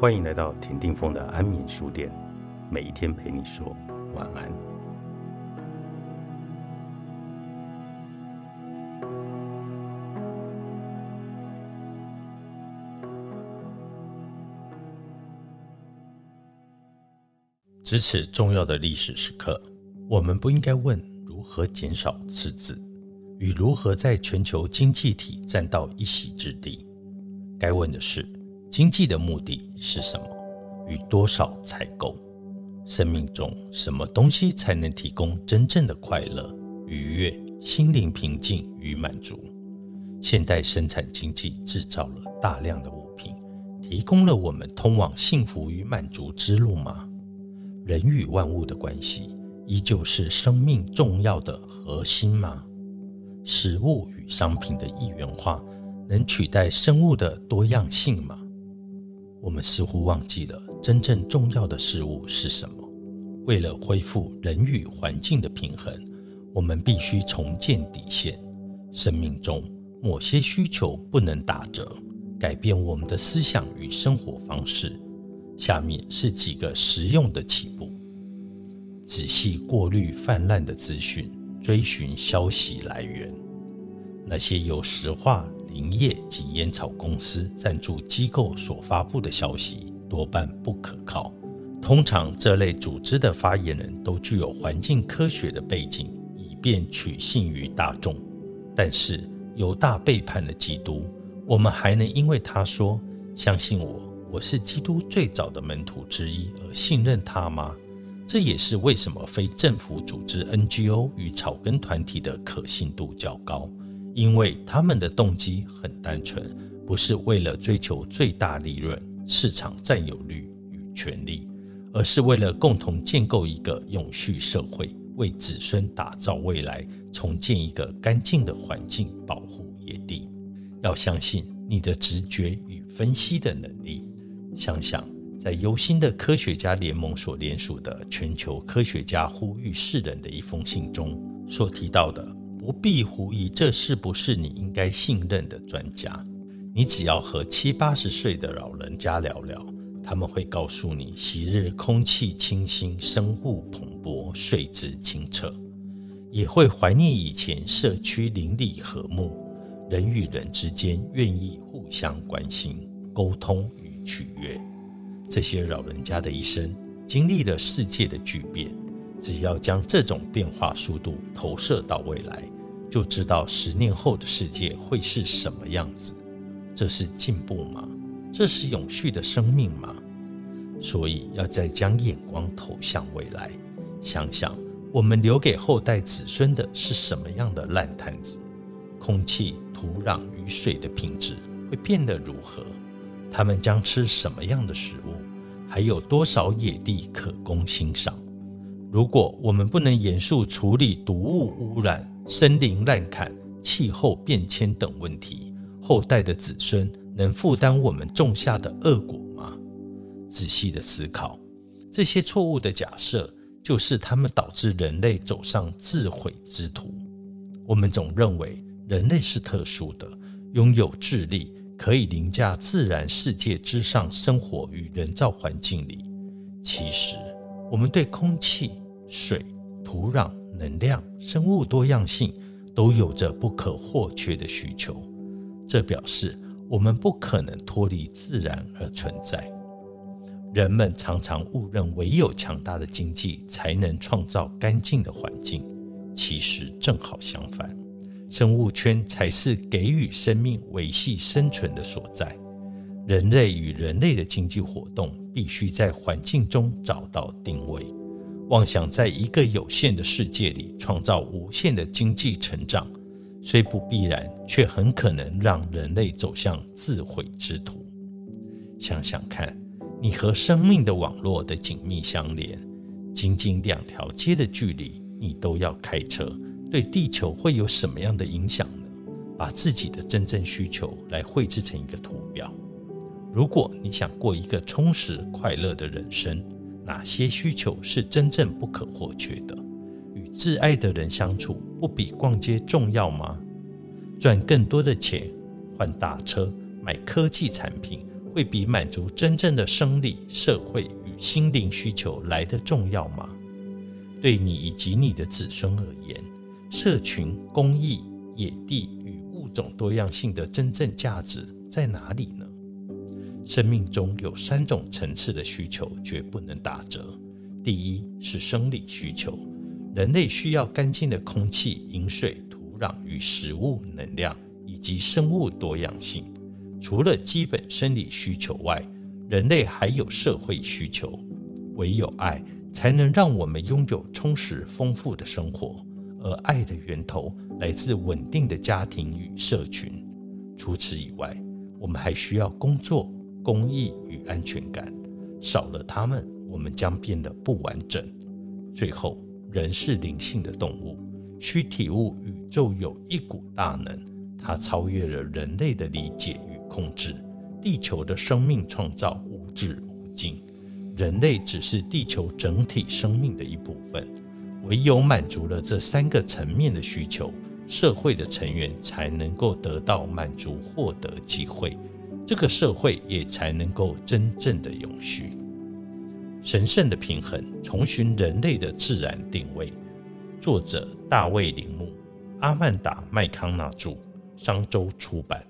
欢迎来到田定峰的安眠书店，每一天陪你说晚安。值此重要的历史时刻，我们不应该问如何减少赤字与如何在全球经济体占到一席之地，该问的是。经济的目的是什么？与多少才够？生命中什么东西才能提供真正的快乐、愉悦、心灵平静与满足？现代生产经济制造了大量的物品，提供了我们通往幸福与满足之路吗？人与万物的关系依旧是生命重要的核心吗？食物与商品的一元化能取代生物的多样性吗？我们似乎忘记了真正重要的事物是什么。为了恢复人与环境的平衡，我们必须重建底线。生命中某些需求不能打折，改变我们的思想与生活方式。下面是几个实用的起步：仔细过滤泛滥的资讯，追寻消息来源。那些有实话。林业及烟草公司赞助机构所发布的消息多半不可靠。通常，这类组织的发言人都具有环境科学的背景，以便取信于大众。但是，犹大背叛了基督，我们还能因为他说“相信我，我是基督最早的门徒之一”而信任他吗？这也是为什么非政府组织 NGO 与草根团体的可信度较高。因为他们的动机很单纯，不是为了追求最大利润、市场占有率与权力，而是为了共同建构一个永续社会，为子孙打造未来，重建一个干净的环境，保护野地。要相信你的直觉与分析的能力。想想，在忧心的科学家联盟所联署的全球科学家呼吁世人的一封信中所提到的。不必狐疑，这是不是你应该信任的专家？你只要和七八十岁的老人家聊聊，他们会告诉你：昔日空气清新，生物蓬勃，水质清澈；也会怀念以前社区邻里和睦，人与人之间愿意互相关心、沟通与取悦。这些老人家的一生经历了世界的巨变。只要将这种变化速度投射到未来，就知道十年后的世界会是什么样子。这是进步吗？这是永续的生命吗？所以要再将眼光投向未来，想想我们留给后代子孙的是什么样的烂摊子？空气、土壤与水的品质会变得如何？他们将吃什么样的食物？还有多少野地可供欣赏？如果我们不能严肃处理毒物污染、森林滥砍、气候变迁等问题，后代的子孙能负担我们种下的恶果吗？仔细的思考，这些错误的假设就是他们导致人类走上自毁之途。我们总认为人类是特殊的，拥有智力，可以凌驾自然世界之上，生活于人造环境里。其实，我们对空气。水、土壤、能量、生物多样性都有着不可或缺的需求，这表示我们不可能脱离自然而存在。人们常常误认唯有强大的经济才能创造干净的环境，其实正好相反，生物圈才是给予生命维系生存的所在。人类与人类的经济活动必须在环境中找到定位。妄想在一个有限的世界里创造无限的经济成长，虽不必然，却很可能让人类走向自毁之途。想想看，你和生命的网络的紧密相连，仅仅两条街的距离，你都要开车，对地球会有什么样的影响呢？把自己的真正需求来绘制成一个图表。如果你想过一个充实快乐的人生，哪些需求是真正不可或缺的？与挚爱的人相处，不比逛街重要吗？赚更多的钱，换大车，买科技产品，会比满足真正的生理、社会与心灵需求来得重要吗？对你以及你的子孙而言，社群、公益、野地与物种多样性的真正价值在哪里？生命中有三种层次的需求绝不能打折。第一是生理需求，人类需要干净的空气、饮水、土壤与食物、能量以及生物多样性。除了基本生理需求外，人类还有社会需求。唯有爱，才能让我们拥有充实丰富的生活。而爱的源头来自稳定的家庭与社群。除此以外，我们还需要工作、公益与安全感。少了它们，我们将变得不完整。最后，人是灵性的动物，需体悟宇宙有一股大能，它超越了人类的理解与控制。地球的生命创造无止无尽，人类只是地球整体生命的一部分。唯有满足了这三个层面的需求，社会的成员才能够得到满足、获得机会，这个社会也才能够真正的永续。神圣的平衡，重寻人类的自然定位。作者：大卫·铃木，阿曼达·麦康纳著，商周出版。